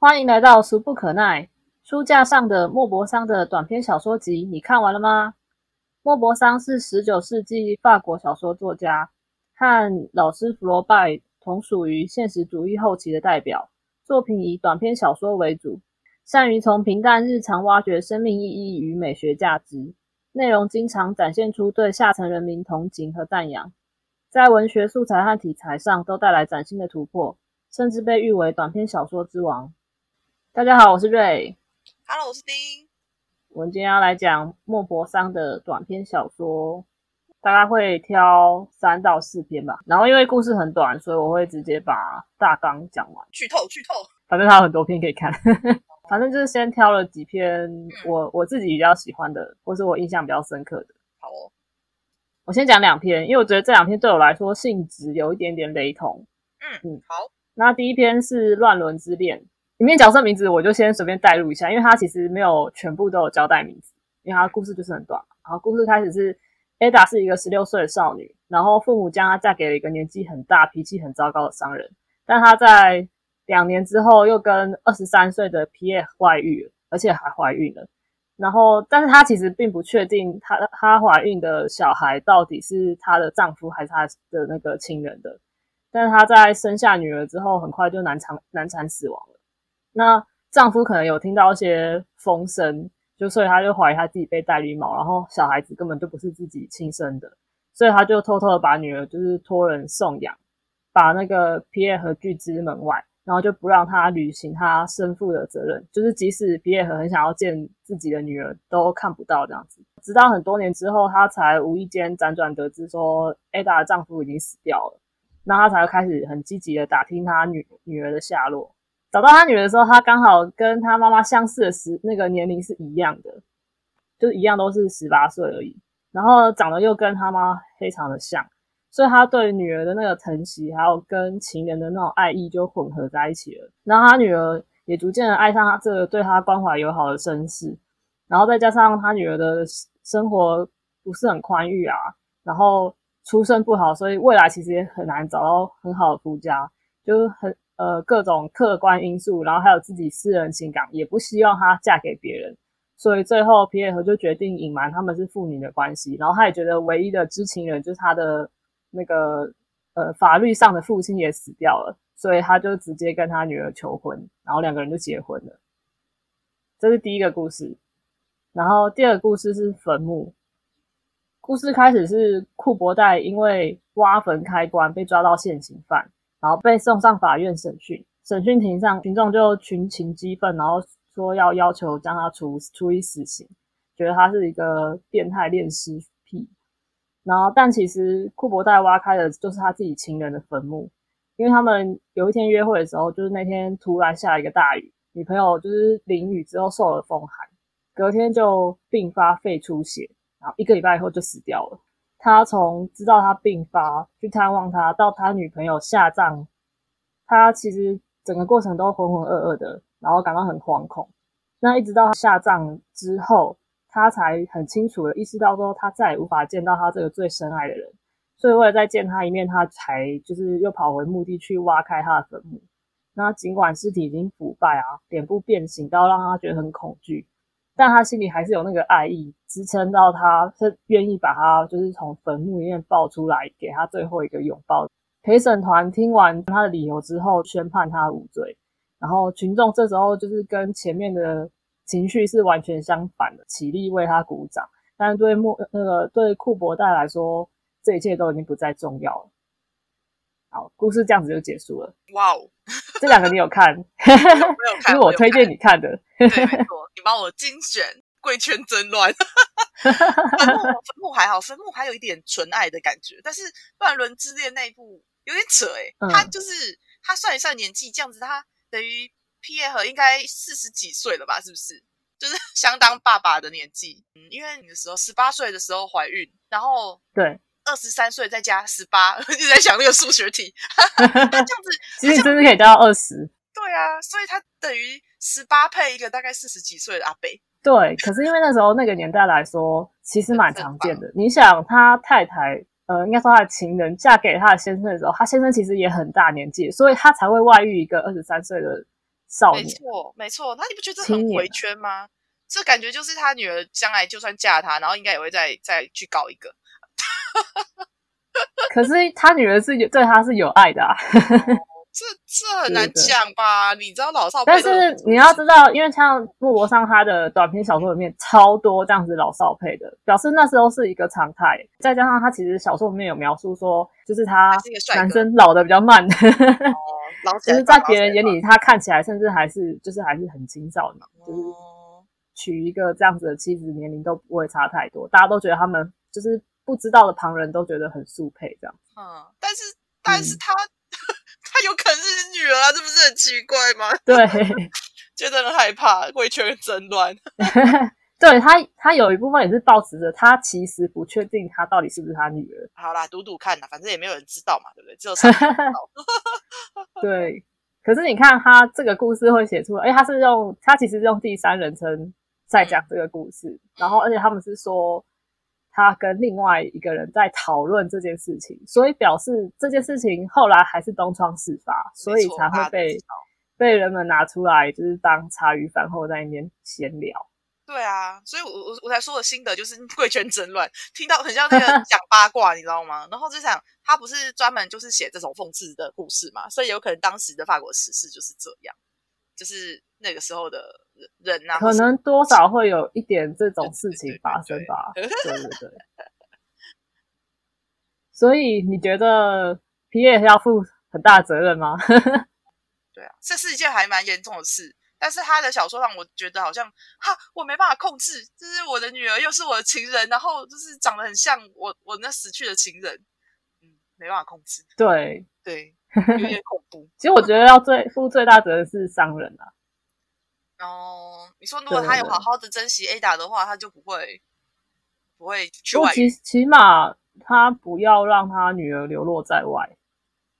欢迎来到俗不可耐。书架上的莫泊桑的短篇小说集，你看完了吗？莫泊桑是十九世纪法国小说作家，和老师弗罗拜同属于现实主义后期的代表。作品以短篇小说为主，善于从平淡日常挖掘生命意义与美学价值，内容经常展现出对下层人民同情和赞扬，在文学素材和题材上都带来崭新的突破，甚至被誉为短篇小说之王。大家好，我是瑞。Hello，我是丁。我们今天要来讲莫泊桑的短篇小说，大概会挑三到四篇吧。然后因为故事很短，所以我会直接把大纲讲完。剧透，剧透。反正他有很多篇可以看，反正就是先挑了几篇我我自己比较喜欢的，或是我印象比较深刻的。好哦，我先讲两篇，因为我觉得这两篇对我来说性质有一点点雷同。嗯嗯，好。那第一篇是《乱伦之恋》。里面角色名字我就先随便带入一下，因为它其实没有全部都有交代名字，因为它故事就是很短。然后故事开始是 Ada 是一个十六岁的少女，然后父母将她嫁给了一个年纪很大、脾气很糟糕的商人。但她在两年之后又跟二十三岁的 Pierre 外遇，而且还怀孕了。然后，但是她其实并不确定她她怀孕的小孩到底是她的丈夫还是她的那个亲人的。但是她在生下女儿之后，很快就难产难产死亡了。那丈夫可能有听到一些风声，就所以他就怀疑他自己被戴绿帽，然后小孩子根本就不是自己亲生的，所以他就偷偷的把女儿就是托人送养，把那个皮耶和拒之门外，然后就不让他履行他生父的责任，就是即使皮耶和很想要见自己的女儿，都看不到这样子。直到很多年之后，他才无意间辗转得知说，Ada 的丈夫已经死掉了，那他才开始很积极的打听他女女儿的下落。找到他女儿的时候，他刚好跟他妈妈相似的时那个年龄是一样的，就是一样都是十八岁而已。然后长得又跟他妈非常的像，所以他对女儿的那个疼惜，还有跟情人的那种爱意就混合在一起了。然后他女儿也逐渐的爱上他这个对他关怀友好的绅士。然后再加上他女儿的生活不是很宽裕啊，然后出身不好，所以未来其实也很难找到很好的夫家，就很。呃，各种客观因素，然后还有自己私人情感，也不希望她嫁给别人，所以最后皮耶和就决定隐瞒他们是父女的关系。然后他也觉得唯一的知情人就是他的那个呃法律上的父亲也死掉了，所以他就直接跟他女儿求婚，然后两个人就结婚了。这是第一个故事，然后第二个故事是坟墓。故事开始是库伯代因为挖坟开棺被抓到现行犯。然后被送上法院审讯，审讯庭上群众就群情激愤，然后说要要求将他处处以死刑，觉得他是一个变态恋尸癖。然后，但其实库伯代挖开的就是他自己情人的坟墓，因为他们有一天约会的时候，就是那天突然下了一个大雨，女朋友就是淋雨之后受了风寒，隔天就并发肺出血，然后一个礼拜以后就死掉了。他从知道他病发去探望他，到他女朋友下葬，他其实整个过程都浑浑噩噩的，然后感到很惶恐。那一直到下葬之后，他才很清楚的意识到说，他再也无法见到他这个最深爱的人。所以为了再见他一面，他才就是又跑回墓地去挖开他的坟墓。那尽管尸体已经腐败啊，脸部变形到让他觉得很恐惧。但他心里还是有那个爱意支撑到他，是愿意把他就是从坟墓里面抱出来，给他最后一个拥抱。陪审团听完他的理由之后，宣判他无罪。然后群众这时候就是跟前面的情绪是完全相反的，起立为他鼓掌。但是对莫那个对库伯代来说，这一切都已经不再重要了。好，故事这样子就结束了。哇哦！这两个你有看？没有看，是我推荐你看的。对，没错，你帮我精选《贵圈真乱》。坟墓，坟墓还好，坟墓还有一点纯爱的感觉。但是《乱伦之恋》那一部有点扯哎，他就是他算一算年纪，这样子他等于 P A 和应该四十几岁了吧？是不是？就是相当爸爸的年纪。嗯，因为你的时候十八岁的时候怀孕，然后对。二十三岁再加十八，一直在想那个数学题。他这样子，其实真的可以到二十。对啊，所以他等于十八配一个大概四十几岁的阿贝。对，可是因为那时候那个年代来说，其实蛮常见的。你想，他太太，呃，应该说他的情人嫁给他的先生的时候，他先生其实也很大年纪，所以他才会外遇一个二十三岁的少年。没错，没错。那你不觉得很回圈吗？这感觉就是他女儿将来就算嫁他，然后应该也会再再去搞一个。可是他女儿是有对他是有爱的啊。这这很难讲吧？你知道老少，但是你要知道，因为像布罗上他的短篇小说里面超多这样子老少配的，表示那时候是一个常态。再加上他其实小说里面有描述说，就是他男生老的比较慢，老就是在别人眼里他看起来甚至还是就是还是很青少年，就是娶一个这样子的妻子年龄都不会差太多，大家都觉得他们就是不知道的旁人都觉得很速配这样。嗯，但是但是他。他有可能是女儿啊，这不是很奇怪吗？对，觉得很害怕，贵圈争乱。对他，他有一部分也是抱持着他其实不确定他到底是不是他女儿。好啦，赌赌看啦，反正也没有人知道嘛，对不对？只有他知道。对，可是你看他这个故事会写出，哎，他是用他其实用第三人称在讲这个故事，然后而且他们是说。他跟另外一个人在讨论这件事情，所以表示这件事情后来还是东窗事发，所以才会被被人们拿出来，就是当茶余饭后在那边闲聊。对啊，所以我我我才说的心得就是贵圈争乱，听到很像那个 讲八卦，你知道吗？然后就想他不是专门就是写这种讽刺的故事嘛，所以有可能当时的法国时事就是这样，就是那个时候的。人啊，可能多少会有一点这种事情发生吧。对对对。所以你觉得皮耶要负很大责任吗？对啊，这是一件还蛮严重的事。但是他的小说让我觉得好像哈，我没办法控制，就是我的女儿又是我的情人，然后就是长得很像我我那死去的情人，嗯，没办法控制。对对，有点恐怖。其实我觉得要最负最大责任是商人啊。哦，你说如果他有好好的珍惜 Ada 的话，他就不会不会去外起起码他不要让他女儿流落在外。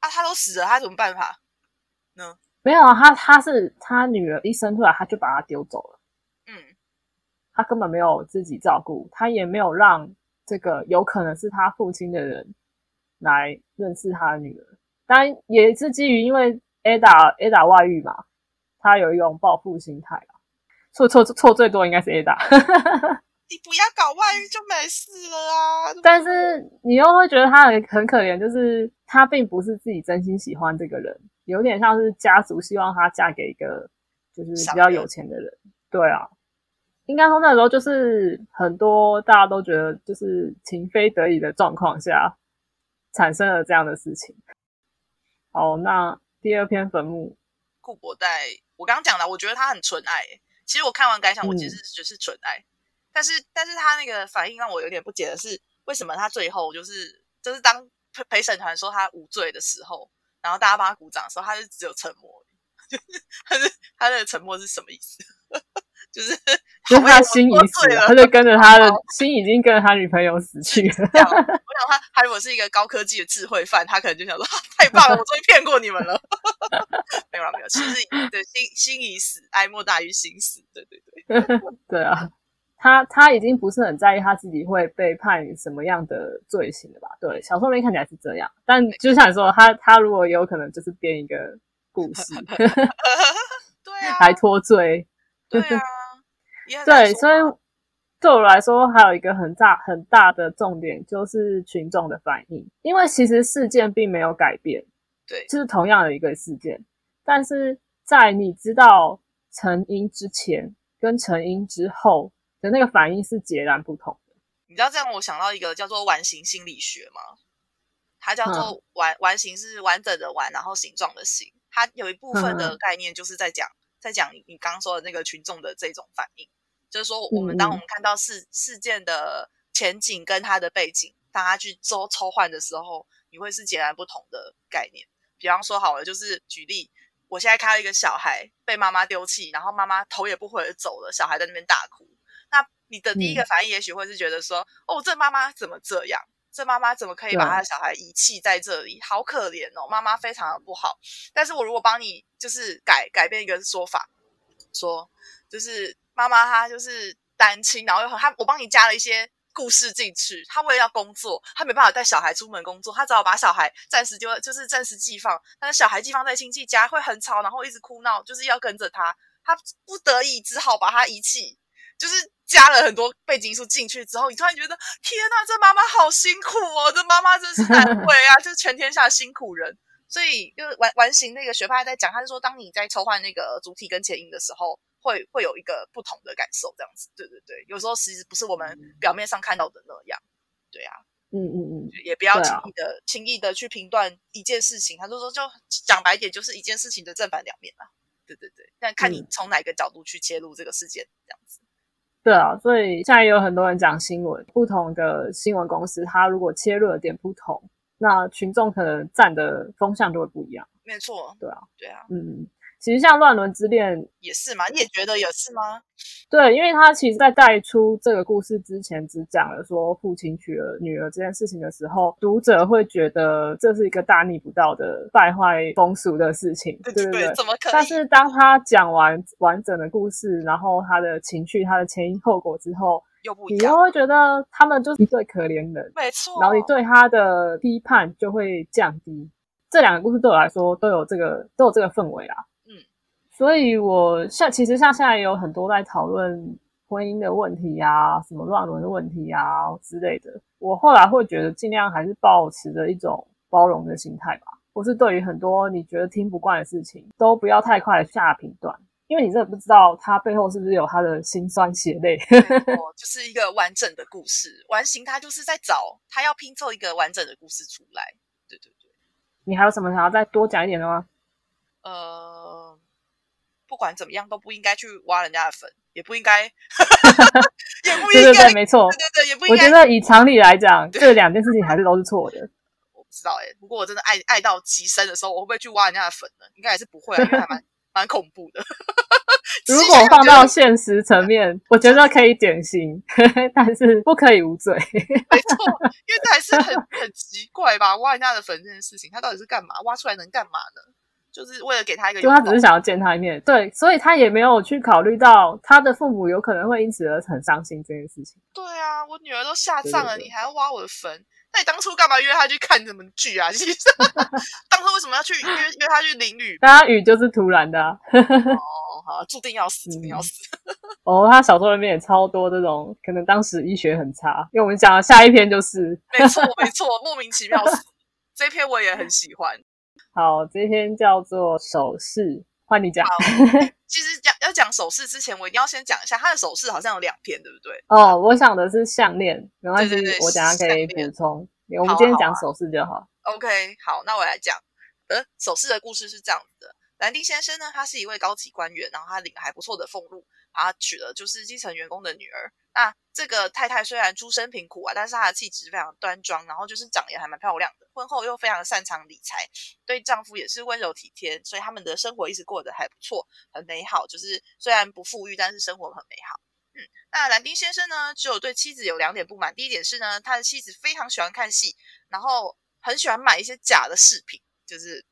啊，他都死了，他怎么办法呢？没有啊，他他是他女儿一生出来，他就把他丢走了。嗯，他根本没有自己照顾，他也没有让这个有可能是他父亲的人来认识他的女儿。当然也是基于因为 Ada Ada 外遇嘛。他有一种报复心态啊，错错错最多应该是 Ada。你不要搞外遇就没事了啊！但是你又会觉得他很很可怜，就是他并不是自己真心喜欢这个人，有点像是家族希望他嫁给一个就是比较有钱的人。对啊，应该说那时候就是很多大家都觉得就是情非得已的状况下产生了这样的事情。好，那第二篇坟墓，顾博代。我刚刚讲了，我觉得他很纯爱。其实我看完感想，我其实觉得是纯爱。但是，但是他那个反应让我有点不解的是，为什么他最后就是就是当陪陪审团说他无罪的时候，然后大家帮他鼓掌的时候，他就只有沉默。就是他的他的沉默是什么意思？就是就是他心已死了，他就跟着他的心已经跟着他女朋友死去了。我想他他如果是一个高科技的智慧犯，他可能就想说太棒了，我终于骗过你们了。没有了没有，其实对心心已死，哀莫大于心死。对对对，对啊，他他已经不是很在意他自己会被判什么样的罪行了吧？对，小说里面看起来是这样，但就像你说，他他如果有可能就是编一个故事，对啊，还脱罪，对啊。对，所以对我来说，还有一个很大很大的重点就是群众的反应，因为其实事件并没有改变，对，就是同样的一个事件，但是在你知道成因之前跟成因之后的那个反应是截然不同的。你知道这样，我想到一个叫做完形心理学吗？它叫做完完形是完整的完，然后形状的形，它有一部分的概念就是在讲在讲你你刚说的那个群众的这种反应。就是说，我们当我们看到事事件的前景跟它的背景，大家去抽抽换的时候，你会是截然不同的概念。比方说，好了，就是举例，我现在看到一个小孩被妈妈丢弃，然后妈妈头也不回的走了，小孩在那边大哭。那你的第一个反应，也许会是觉得说，哦，这妈妈怎么这样？这妈妈怎么可以把她的小孩遗弃在这里？好可怜哦，妈妈非常的不好。但是我如果帮你，就是改改变一个说法，说就是。妈妈她就是单亲，然后又她我帮你加了一些故事进去。她为了要工作，她没办法带小孩出门工作，她只好把小孩暂时丢，就是暂时寄放。但是小孩寄放在亲戚家会很吵，然后一直哭闹，就是要跟着他。他不得已只好把他遗弃，就是加了很多背景因素进去之后，你突然觉得天哪，这妈妈好辛苦哦，这妈妈真是难为啊，就是全天下辛苦人。所以，就完完形那个学派在讲，他是说，当你在抽换那个主体跟前因的时候，会会有一个不同的感受，这样子。对对对，有时候其实不是我们表面上看到的那样。对啊，嗯嗯嗯，也不要轻易的轻易的去评断一件事情。他就说，就讲白点，就是一件事情的正反两面啊。对对对，但看你从哪个角度去切入这个事件，这样子。对啊，所以现在也有很多人讲新闻，不同的新闻公司，它如果切入的点不同。那群众可能站的风向就会不一样，没错，对啊，对啊，嗯，其实像《乱伦之恋》也是嘛？你也觉得也是吗？对，因为他其实，在带出这个故事之前，只讲了说父亲娶了女儿这件事情的时候，读者会觉得这是一个大逆不道的败坏风俗的事情，对对对，怎么可但是当他讲完完整的故事，然后他的情绪、他的前因后果之后。你又会觉得他们就是一对可怜人，没错。然后你对他的批判就会降低。这两个故事对我来说都有这个都有这个氛围啊。嗯，所以我像其实像现在也有很多在讨论婚姻的问题啊，什么乱伦的问题啊之类的。我后来会觉得尽量还是保持着一种包容的心态吧。或是对于很多你觉得听不惯的事情，都不要太快下评断。因为你真的不知道他背后是不是有他的辛酸血泪，就是一个完整的故事。完形他就是在找他要拼凑一个完整的故事出来。对对对，你还有什么想要再多讲一点的吗？呃，不管怎么样都不应该去挖人家的粉，也不应该，也不应该，对对对，没错，对对对，也不应该。我觉得以常理来讲，这两件事情还是都是错的。我不知道哎，不过我真的爱爱到极深的时候，我会不会去挖人家的粉呢？应该也是不会啊，因为还蛮。蛮恐怖的。如果放到现实层面，我觉得可以减刑，但是不可以无罪。没错，因为这还是很很奇怪吧？挖人家的坟这件事情，他到底是干嘛？挖出来能干嘛呢？就是为了给他一个，就他只是想要见他一面。对，所以他也没有去考虑到他的父母有可能会因此而很伤心这件事情。对啊，我女儿都下葬了，你还要挖我的坟？那你当初干嘛约他去看什么剧啊？其实当初为什么要去约约他去淋雨？那雨就是突然的。哦，好，注定要死，注定要死。哦，他小说里面也超多这种，可能当时医学很差。因为我们讲的下一篇就是，没错没错，莫名其妙死。这篇我也很喜欢。好，这篇叫做首饰。换你讲。其实讲要讲首饰之前，我一定要先讲一下他的首饰，好像有两片，对不对？哦，我想的是项链，没关系，我等下可以补充。我们今天讲首饰就好。OK，好，那我来讲。呃，首饰的故事是这样子的：兰丁先生呢，他是一位高级官员，然后他领还不错的俸禄，他娶了就是基层员工的女儿。那这个太太虽然出身贫苦啊，但是她的气质非常端庄，然后就是长也还蛮漂亮的。婚后又非常擅长理财，对丈夫也是温柔体贴，所以他们的生活一直过得还不错，很美好。就是虽然不富裕，但是生活很美好。嗯，那兰丁先生呢，只有对妻子有两点不满。第一点是呢，他的妻子非常喜欢看戏，然后很喜欢买一些假的饰品，就是。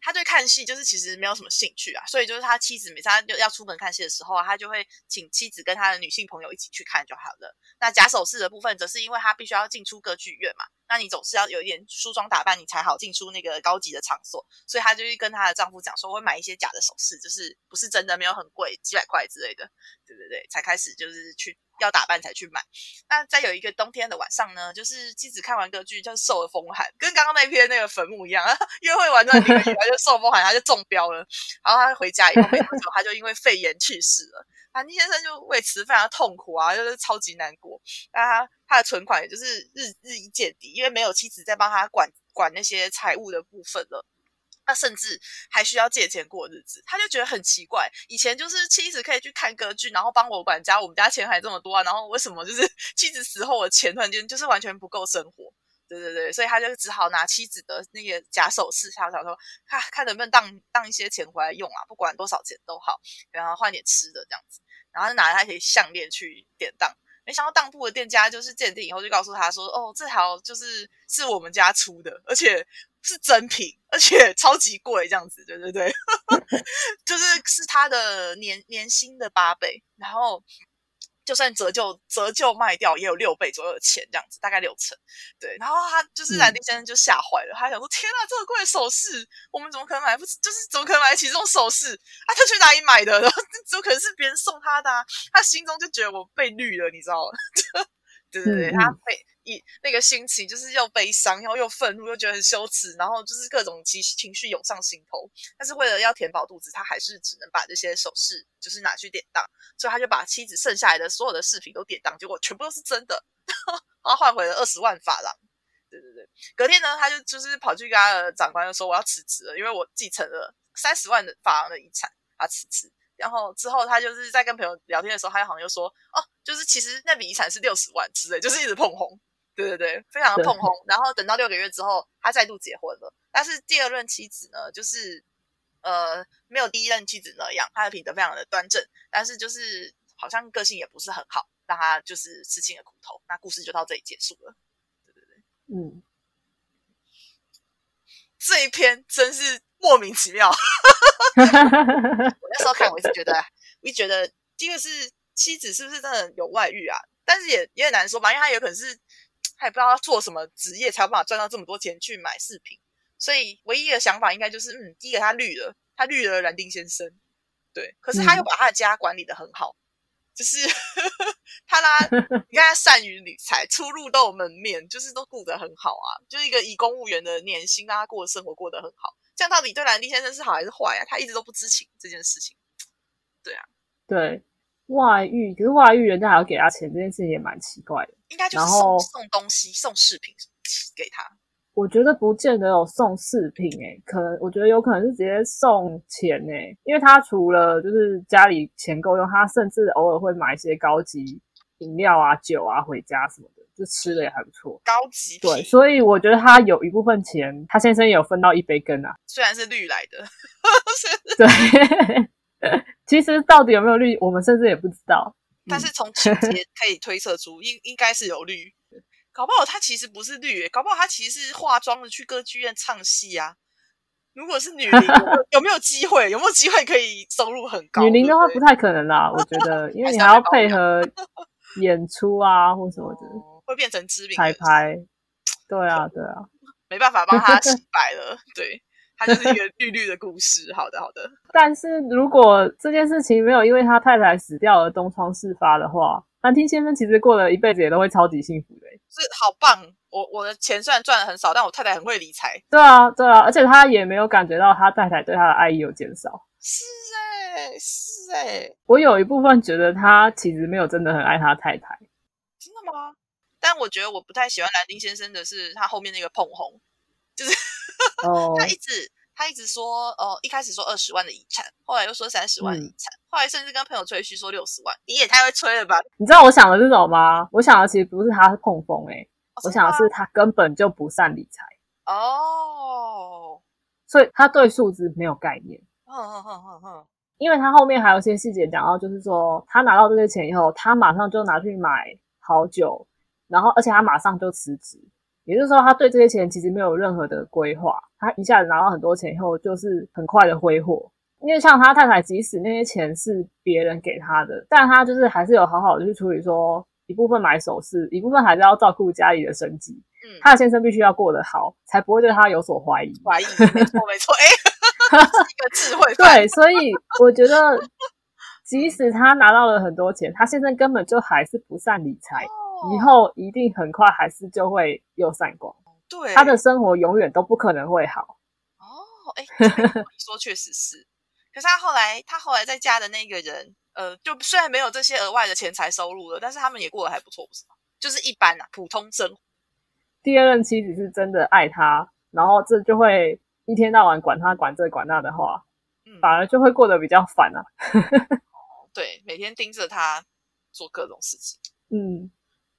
他对看戏就是其实没有什么兴趣啊，所以就是他妻子每次他要出门看戏的时候，他就会请妻子跟他的女性朋友一起去看就好了。那假手饰的部分，则是因为他必须要进出歌剧院嘛，那你总是要有一点梳妆打扮，你才好进出那个高级的场所，所以她就去跟她的丈夫讲说，会买一些假的首饰，就是不是真的，没有很贵，几百块之类的，对对对，才开始就是去。要打扮才去买。那再有一个冬天的晚上呢，就是妻子看完歌剧就受了风寒，跟刚刚那篇那个坟墓一样。约会完那几个月，他就受风寒，他就中标了。然后他回家以后没多久，他就因为肺炎去世了。安妮先生就为此非常痛苦啊，就是超级难过。那他他的存款也就是日日益见底，因为没有妻子在帮他管管那些财务的部分了。他甚至还需要借钱过日子，他就觉得很奇怪。以前就是妻子可以去看歌剧，然后帮我管家，我们家钱还这么多啊，然后为什么就是 妻子死后的钱突然间就是完全不够生活？对对对，所以他就只好拿妻子的那个假首饰，他想说看看能不能当当一些钱回来用啊，不管多少钱都好，然后换点吃的这样子，然后就拿他一些项链去典当。没想到当铺的店家就是鉴定以后就告诉他说：“哦，这条就是是我们家出的，而且是真品，而且超级贵，这样子，对对对，就是是他的年年薪的八倍。然后就算折旧折旧卖掉，也有六倍左右的钱，这样子大概六成。对，然后他就是兰迪先生就吓坏了，他想说：天啊，这么贵的首饰，我们怎么可能买不起？就是怎么可能买得起这种首饰？啊，他去哪里买的？然后怎么可能是别人送他的？他心中就觉得我被绿了，你知道吗？对对对，他被。一那个心情就是又悲伤，然后又愤怒，又觉得很羞耻，然后就是各种情情绪涌上心头。但是为了要填饱肚子，他还是只能把这些首饰就是拿去典当，所以他就把妻子剩下来的所有的饰品都典当，结果全部都是真的，然后换回了二十万法郎。对对对，隔天呢，他就就是跑去跟他的长官说：“我要辞职了，因为我继承了三十万的法郎的遗产，他辞职。”然后之后他就是在跟朋友聊天的时候，他好像又说：“哦，就是其实那笔遗产是六十万之类，就是一直碰红。”对对对，非常的碰红。然后等到六个月之后，他再度结婚了。但是第二任妻子呢，就是呃，没有第一任妻子那样，他的品德非常的端正，但是就是好像个性也不是很好，让他就是吃尽了苦头。那故事就到这里结束了。对对对，嗯，这一篇真是莫名其妙。我那时候看，我一直觉得，我一直觉得，第一个是妻子是不是真的有外遇啊？但是也也很难说吧，因为他有可能是。他也不知道他做什么职业才有办法赚到这么多钱去买饰品，所以唯一的想法应该就是，嗯，第一个他绿了，他绿了兰丁先生，对，可是他又把他的家管理的很好，就是 他啦，你看他善于理财，出入都有门面，就是都顾得很好啊，就是一个以公务员的年薪让他过的生活过得很好，这样到底对兰丁先生是好还是坏啊？他一直都不知情这件事情，对啊，对。外遇，可是外遇人家还要给他钱，这件事情也蛮奇怪的。应该就是送送东西、送饰品给他。我觉得不见得有送饰品，诶，可能我觉得有可能是直接送钱，诶，因为他除了就是家里钱够用，他甚至偶尔会买一些高级饮料啊、酒啊回家什么的，就吃的也还不错。高级对，所以我觉得他有一部分钱，他先生也有分到一杯羹啊。虽然是绿来的，对。其实到底有没有绿，我们甚至也不知道。但是从情节 可以推测出，应应该是有绿。搞不好他其实不是绿，搞不好他其实是化妆的去歌剧院唱戏啊。如果是女伶，有没有机会？有没有机会可以收入很高？女伶的话不太可能啦，我觉得，因为你还要配合演出啊，或什么的，会变成知名彩排。对啊，对啊，没办法帮他洗白了。对。它就是一个绿绿的故事。好的，好的。但是如果这件事情没有因为他太太死掉而东窗事发的话，兰汀先生其实过了一辈子也都会超级幸福的。是好棒！我我的钱虽然赚的很少，但我太太很会理财。对啊，对啊，而且他也没有感觉到他太太对他的爱意有减少。是哎，是哎。我有一部分觉得他其实没有真的很爱他太太。真的吗？但我觉得我不太喜欢兰丁先生的是他后面那个碰红。就是他一直他一直说哦，一开始说二十万的遗产，后来又说三十万遗产，后来甚至跟朋友吹嘘说六十万。你也太会吹了吧？你知道我想的是什么吗？我想的其实不是他是碰风哎，我想的是他根本就不善理财哦，所以他对数字没有概念。因为他后面还有些细节讲到，就是说他拿到这些钱以后，他马上就拿去买好酒，然后而且他马上就辞职。也就是说，他对这些钱其实没有任何的规划，他一下子拿到很多钱以后，就是很快的挥霍。因为像他太太，即使那些钱是别人给他的，但他就是还是有好好的去处理，说一部分买首饰，一部分还是要照顾家里的生计。嗯，他的先生必须要过得好，才不会对他有所怀疑。怀疑，没错没错，哎，一个智慧。对，所以我觉得，即使他拿到了很多钱，他现在根本就还是不善理财。以后一定很快还是就会又散光，对，他的生活永远都不可能会好。哦，哎，你说确实是，可是他后来他后来在家的那个人，呃，就虽然没有这些额外的钱财收入了，但是他们也过得还不错，不是吗？就是一般啊，普通生活。第二任妻子是真的爱他，然后这就会一天到晚管他管这管那的话，反而就会过得比较烦啊。对，每天盯着他做各种事情，嗯。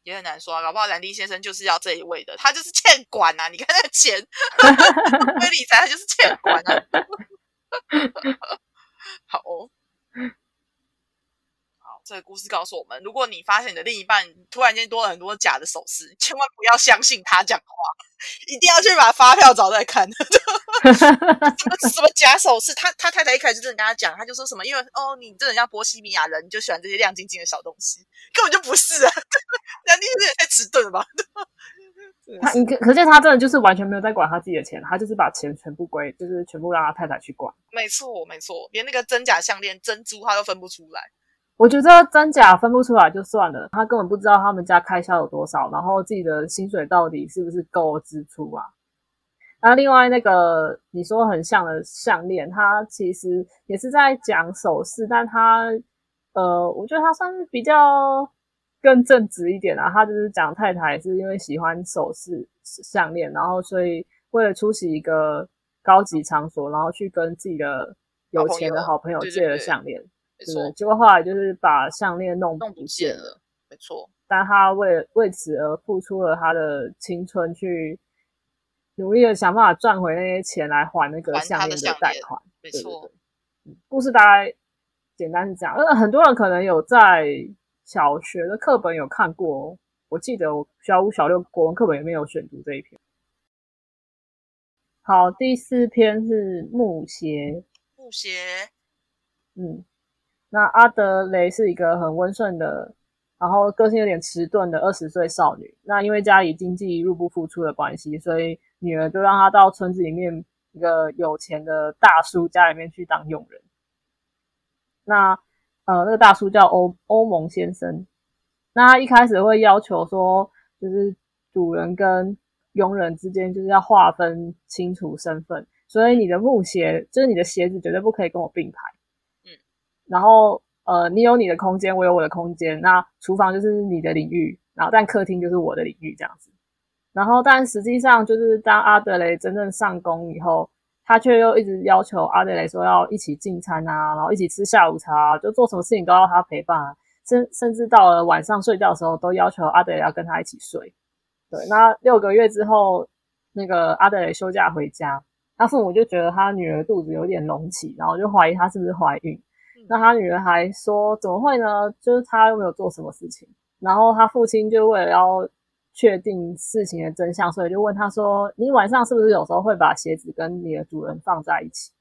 也很难说啊，搞不好兰丁先生就是要这一位的，他就是欠管啊！你看那个钱，非理财，他就是欠管啊。好，好，这个故事告诉我们：如果你发现你的另一半突然间多了很多假的首饰，千万不要相信他讲话，一定要去把发票找来看。什么什么假首饰？他他太太一开始就跟他讲，他就说什么，因为哦，你这人像波西米亚人，你就喜欢这些亮晶晶的小东西，根本就不是啊！那你是也太迟钝了吧？他你可可见他真的就是完全没有在管他自己的钱，他就是把钱全部归，就是全部让他太太去管。没错，没错，连那个真假项链、珍珠他都分不出来。我觉得真假分不出来就算了，他根本不知道他们家开销有多少，然后自己的薪水到底是不是够支出啊？那另外那个你说很像的项链，它其实也是在讲首饰，但它呃，我觉得它算是比较。更正直一点啊，他就是讲太太是因为喜欢首饰项链，然后所以为了出席一个高级场所，然后去跟自己的有钱的好朋友借了项链，对，结果后来就是把项链弄弄不见了，没错。但他为为此而付出了他的青春，去努力的想办法赚回那些钱来还那个项链的贷款，没错。故事大概简单是这样，呃，很多人可能有在。小学的课本有看过，我记得我小五、小六国文课本里面有选读这一篇。好，第四篇是木鞋。木鞋，嗯，那阿德雷是一个很温顺的，然后个性有点迟钝的二十岁少女。那因为家里经济入不敷出的关系，所以女儿就让她到村子里面一个有钱的大叔家里面去当佣人。那呃，那个大叔叫欧欧盟先生，那他一开始会要求说，就是主人跟佣人之间就是要划分清楚身份，所以你的木鞋就是你的鞋子绝对不可以跟我并排，然后呃，你有你的空间，我有我的空间，那厨房就是你的领域，然后但客厅就是我的领域这样子，然后但实际上就是当阿德雷真正上工以后。他却又一直要求阿德雷说要一起进餐啊，然后一起吃下午茶，就做什么事情都要他陪伴，啊甚甚至到了晚上睡觉的时候，都要求阿德雷要跟他一起睡。对，那六个月之后，那个阿德雷休假回家，他父母就觉得他女儿肚子有点隆起，然后就怀疑她是不是怀孕。那他女儿还说怎么会呢？就是他又没有做什么事情。然后他父亲就为了要。确定事情的真相，所以就问他说：“你晚上是不是有时候会把鞋子跟你的主人放在一起？”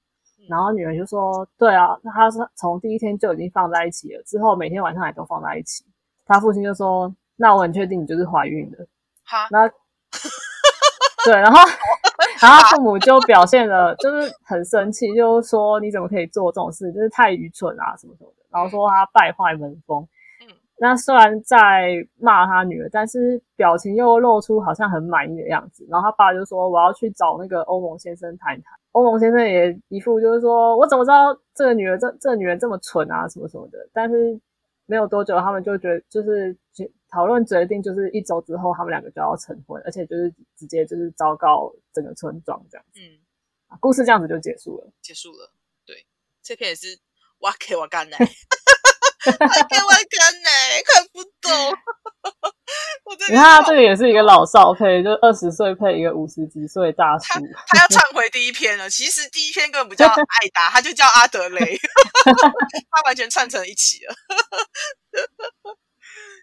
然后女儿就说：“对啊，他是从第一天就已经放在一起了，之后每天晚上也都放在一起。”他父亲就说：“那我很确定你就是怀孕的。”好，那 对，然后 然后父母就表现的就是很生气，就是说：“你怎么可以做这种事？就是太愚蠢啊，什么什么的。”然后说他败坏门风。嗯那虽然在骂他女儿，但是表情又露出好像很满意的样子。然后他爸就说：“我要去找那个欧盟先生谈一谈。”欧盟先生也一副就是说：“我怎么知道这个女儿这这个女人这么蠢啊，什么什么的。”但是没有多久，他们就觉得就是讨论决定，就是一周之后他们两个就要成婚，而且就是直接就是昭告整个村庄这样子。嗯，故事这样子就结束了。结束了。对，这篇也是哇给我干奶，我 给我干呢，看不懂。你看，这个也是一个老少配，就二十岁配一个五十几岁大叔。他要唱回第一篇了。其实第一篇根本不叫艾达，他就叫阿德雷。他完全串成一起了。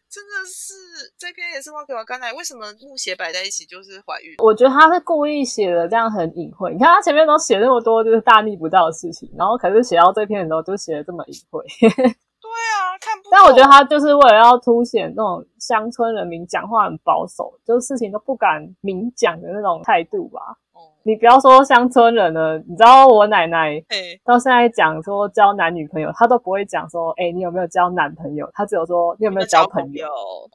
真的是这篇也是挖给我刚才为什么木鞋摆在一起就是怀孕？我觉得他是故意写的，这样很隐晦。你看他前面都写那么多就是大逆不道的事情，然后可是写到这篇的时候就写的这么隐晦。但我觉得他就是为了要凸显那种乡村人民讲话很保守，就是事情都不敢明讲的那种态度吧。你不要说乡村人了，你知道我奶奶到现在讲说交男女朋友，她都不会讲说，哎，你有没有交男朋友？她只有说你有没有交朋友。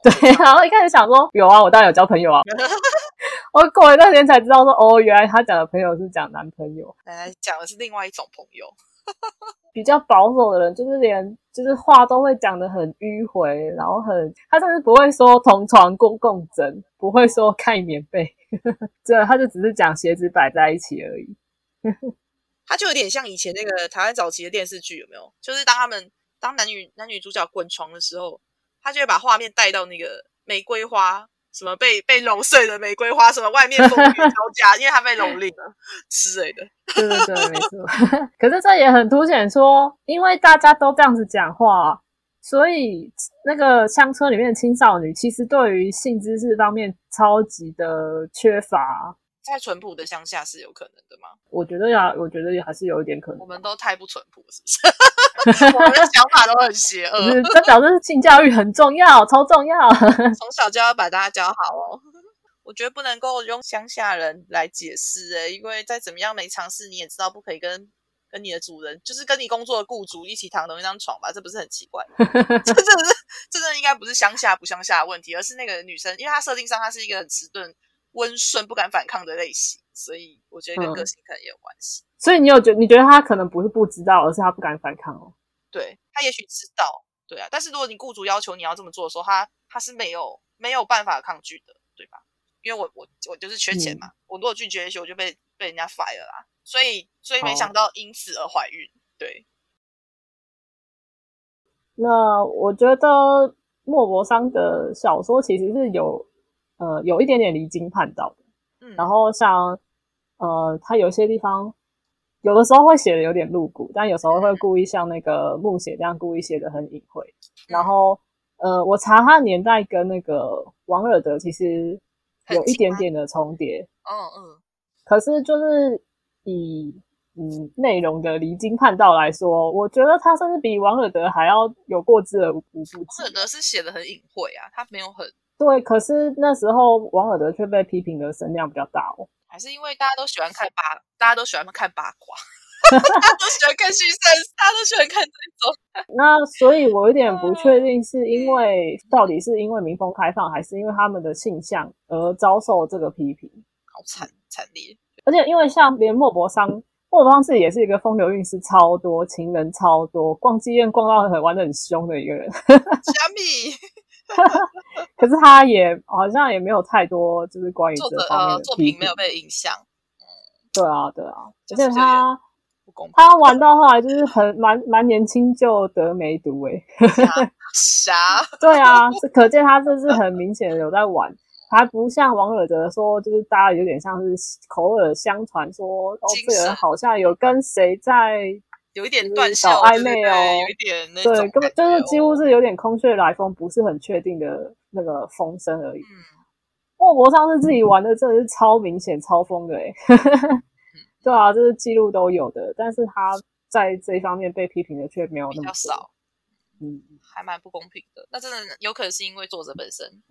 对，然后一开始想说有啊，我当然有交朋友啊。我过了一段时间才知道说，哦，原来她讲的朋友是讲男朋友。奶奶讲的是另外一种朋友。比较保守的人，就是连就是话都会讲的很迂回，然后很他甚至不会说同床共共枕，不会说盖棉被，这他就只是讲鞋子摆在一起而已。他就有点像以前那个台湾早期的电视剧，有没有？就是当他们当男女男女主角滚床的时候，他就会把画面带到那个玫瑰花。什么被被揉碎的玫瑰花，什么外面风雨交加，因为它被蹂躏了之类的。对对对，没错。可是这也很凸显说，因为大家都这样子讲话，所以那个乡村里面的青少女，其实对于性知识方面超级的缺乏。在淳朴的乡下是有可能的吗？我觉得呀，我觉得也还是有一点可能。我们都太不淳朴，是不是？我们的想法都很邪恶。这表示性教育很重要，超重要。从小就要把大家教好哦。我觉得不能够用乡下人来解释诶，因为再怎么样没尝试，你也知道不可以跟跟你的主人，就是跟你工作的雇主一起躺同一张床吧？这不是很奇怪？这真的是，这真的应该不是乡下不乡下的问题，而是那个女生，因为她设定上她是一个很迟钝。温顺不敢反抗的类型，所以我觉得跟个性可能也有关系。所以你有觉你觉得他可能不是不知道，而是他不敢反抗哦。对他也许知道，对啊。但是如果你雇主要求你要这么做的时候，他他是没有没有办法抗拒的，对吧？因为我我我就是缺钱嘛，我如果拒绝，也许我就被被人家 fire 啦。所以所以没想到因此而怀孕。对。那我觉得莫泊桑的小说其实是有。呃，有一点点离经叛道的，嗯，然后像，呃，他有些地方，有的时候会写的有点露骨，但有时候会故意像那个木写这样故意写的很隐晦。然后，呃，我查他年代跟那个王尔德其实有一点点的重叠，嗯嗯，可是就是以嗯内容的离经叛道来说，我觉得他甚至比王尔德还要有过之而无不及。王尔德是写的很隐晦啊，他没有很。对，可是那时候王尔德却被批评的声量比较大哦。还是因为大家都喜欢看八，大家都喜欢看八卦，大家都喜欢看虚生，大家都喜欢看这种。那所以，我有点不确定，是因为到底是因为民风开放，还是因为他们的性向而遭受这个批评？好惨惨烈！而且因为像连莫泊桑，莫泊桑自己也是一个风流韵事超多、情人超多、逛妓院逛到很玩的很凶的一个人。虾米？可是他也好像也没有太多，就是关于这方面的作品没有被影响。嗯，对啊，对啊，而且他他玩到后来就是很蛮蛮年轻就得梅毒哎，啥？对啊，可见他这是很明显的有在玩，还不像王尔德说，就是大家有点像是口耳相传说，哦，这个人好像有跟谁在。有一点断小暧昧哦，有一点那对，根本就是几乎是有点空穴来风，不是很确定的那个风声而已。嗯莫泊桑是自己玩的，真的是超明显、超疯的哎。对啊，这是记录都有的，但是他在这一方面被批评的却没有那么少。嗯，还蛮不公平的。那真的有可能是因为作者本身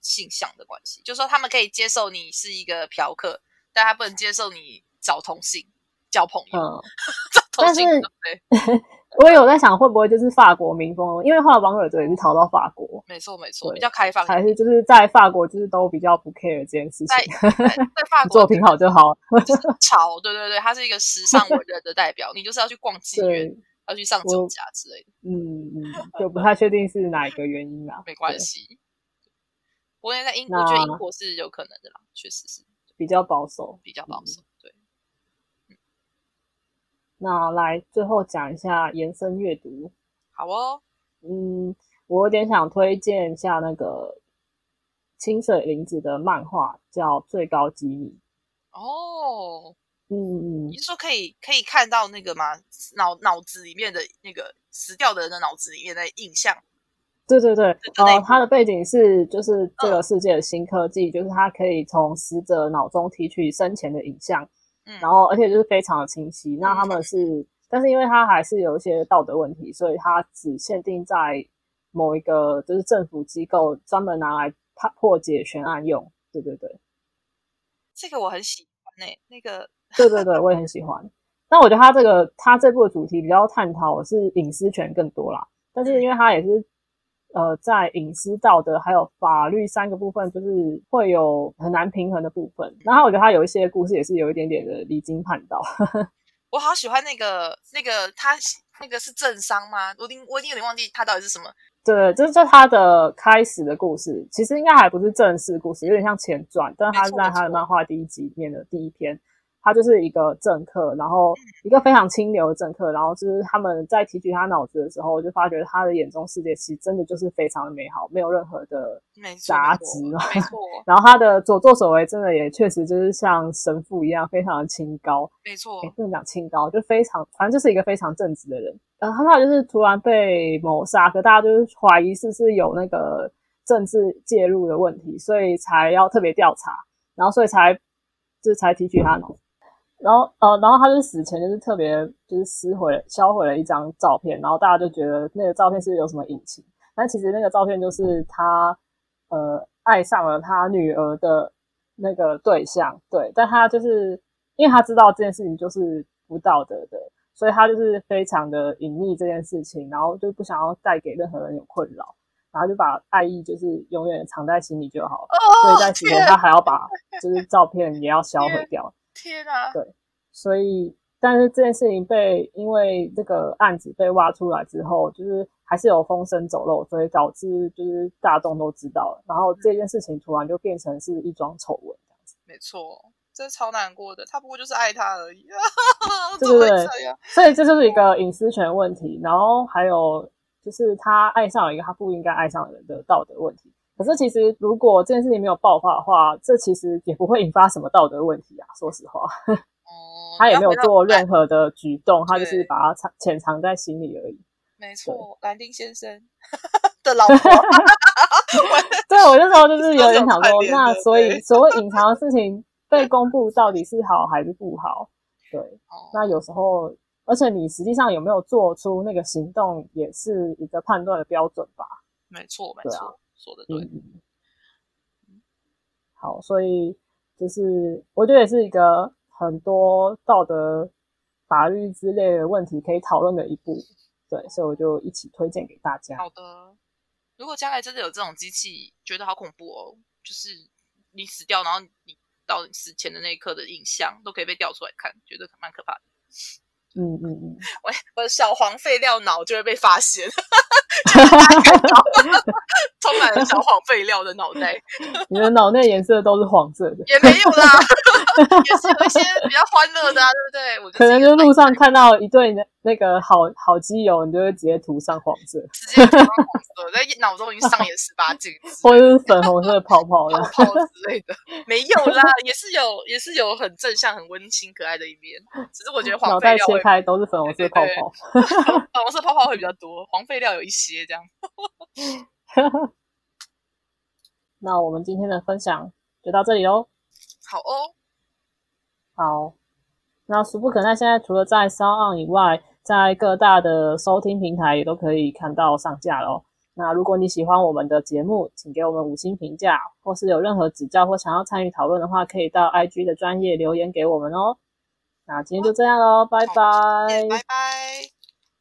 性向的关系，就是说他们可以接受你是一个嫖客，但他不能接受你找同性。交朋友，但是 我有在想，会不会就是法国民风？因为后来王尔德也是逃到法国，没错没错，比较开放，还是就是在法国就是都比较不 care 这件事情，在法国作品好就好。潮，对对对，他是一个时尚文人的代表，你就是要去逛妓院，要去上酒家之类的。嗯嗯，就不太确定是哪一个原因啦，没关系。不过在英国，我觉得英国是有可能的啦，确实是比较保守，比较保守。那来最后讲一下延伸阅读，好哦。嗯，我有点想推荐一下那个清水玲子的漫画，叫《最高机密》。哦，嗯嗯，你说可以可以看到那个吗？脑脑子里面的那个死掉的人的脑子里面的印象？对对对，哦，它的背景是就是这个世界的新科技，就是它可以从死者脑中提取生前的影像。然后，而且就是非常的清晰。那他们是，但是因为他还是有一些道德问题，所以他只限定在某一个就是政府机构专门拿来破破解悬案用。对对对，这个我很喜欢诶，那个对对对，我也很喜欢。那我觉得他这个他这部的主题比较探讨是隐私权更多啦，但是因为他也是。呃，在隐私、道德还有法律三个部分，就是会有很难平衡的部分。然后我觉得他有一些故事也是有一点点的离经叛道。我好喜欢那个那个他那个是政商吗？我经我已经有点忘记他到底是什么。对，就是就他的开始的故事，其实应该还不是正式故事，有点像前传，但是他是在他的漫画第一集里面的第一篇。他就是一个政客，然后一个非常清流的政客，然后就是他们在提取他脑子的时候，就发觉他的眼中世界其实真的就是非常的美好，没有任何的杂质嘛。没错。然后他的所作所为真的也确实就是像神父一样，非常的清高。没错。不能讲清高，就非常，反正就是一个非常正直的人。然后他就是突然被谋杀，可大家就是怀疑是不是有那个政治介入的问题，所以才要特别调查，然后所以才这才提取他脑。然后呃，然后他就死前就是特别就是撕毁销毁了一张照片，然后大家就觉得那个照片是有什么隐情，但其实那个照片就是他呃爱上了他女儿的那个对象，对，但他就是因为他知道这件事情就是不道德的，所以他就是非常的隐匿这件事情，然后就不想要带给任何人有困扰，然后就把爱意就是永远藏在心里就好，所以在死前他还要把就是照片也要销毁掉。天啊！对，所以但是这件事情被因为这个案子被挖出来之后，就是还是有风声走漏，所以导致就是大众都知道了，然后这件事情突然就变成是一桩丑闻这样子。没错，这超难过的，他不过就是爱他而已，对不对？所以这就是一个隐私权问题，然后还有就是他爱上了一个他不应该爱上的人的道德问题。可是其实，如果这件事情没有爆发的话，这其实也不会引发什么道德问题啊。说实话，他也没有做任何的举动，他就是把它藏潜藏在心里而已。没错，兰丁先生的老婆。对，我那时候就是有点想说，那所以所谓隐藏的事情被公布，到底是好还是不好？对，那有时候，而且你实际上有没有做出那个行动，也是一个判断的标准吧？没错，没错。说的对，好，所以就是我觉得也是一个很多道德、法律之类的问题可以讨论的一步，对，所以我就一起推荐给大家。好的，如果将来真的有这种机器，觉得好恐怖哦，就是你死掉，然后你到死前的那一刻的影像都可以被调出来看，觉得蛮可怕的。嗯嗯嗯，我我的小黄废料脑就会被发现。充满了小黄废料的脑袋，你的脑内颜色都是黄色的，也没有啦，也是有一些比较欢乐的，啊，对不对？我可能就路上看到一对那个好好基友，你就会直接涂上黄色，直接涂上黄色，在脑中已经上演十八禁，或者是粉红色泡泡、泡泡之类的，没有啦，也是有，也是有很正向、很温馨、可爱的一面。只是我觉得黄废料切开都是粉红色泡泡，粉红色泡泡会比较多，黄废料有一些这样。那我们今天的分享就到这里喽。好哦，好。那俗不可耐现在除了在 Sound 以外，在各大的收听平台也都可以看到上架喽。那如果你喜欢我们的节目，请给我们五星评价，或是有任何指教或想要参与讨论的话，可以到 IG 的专业留言给我们哦。那今天就这样喽，拜拜，拜拜。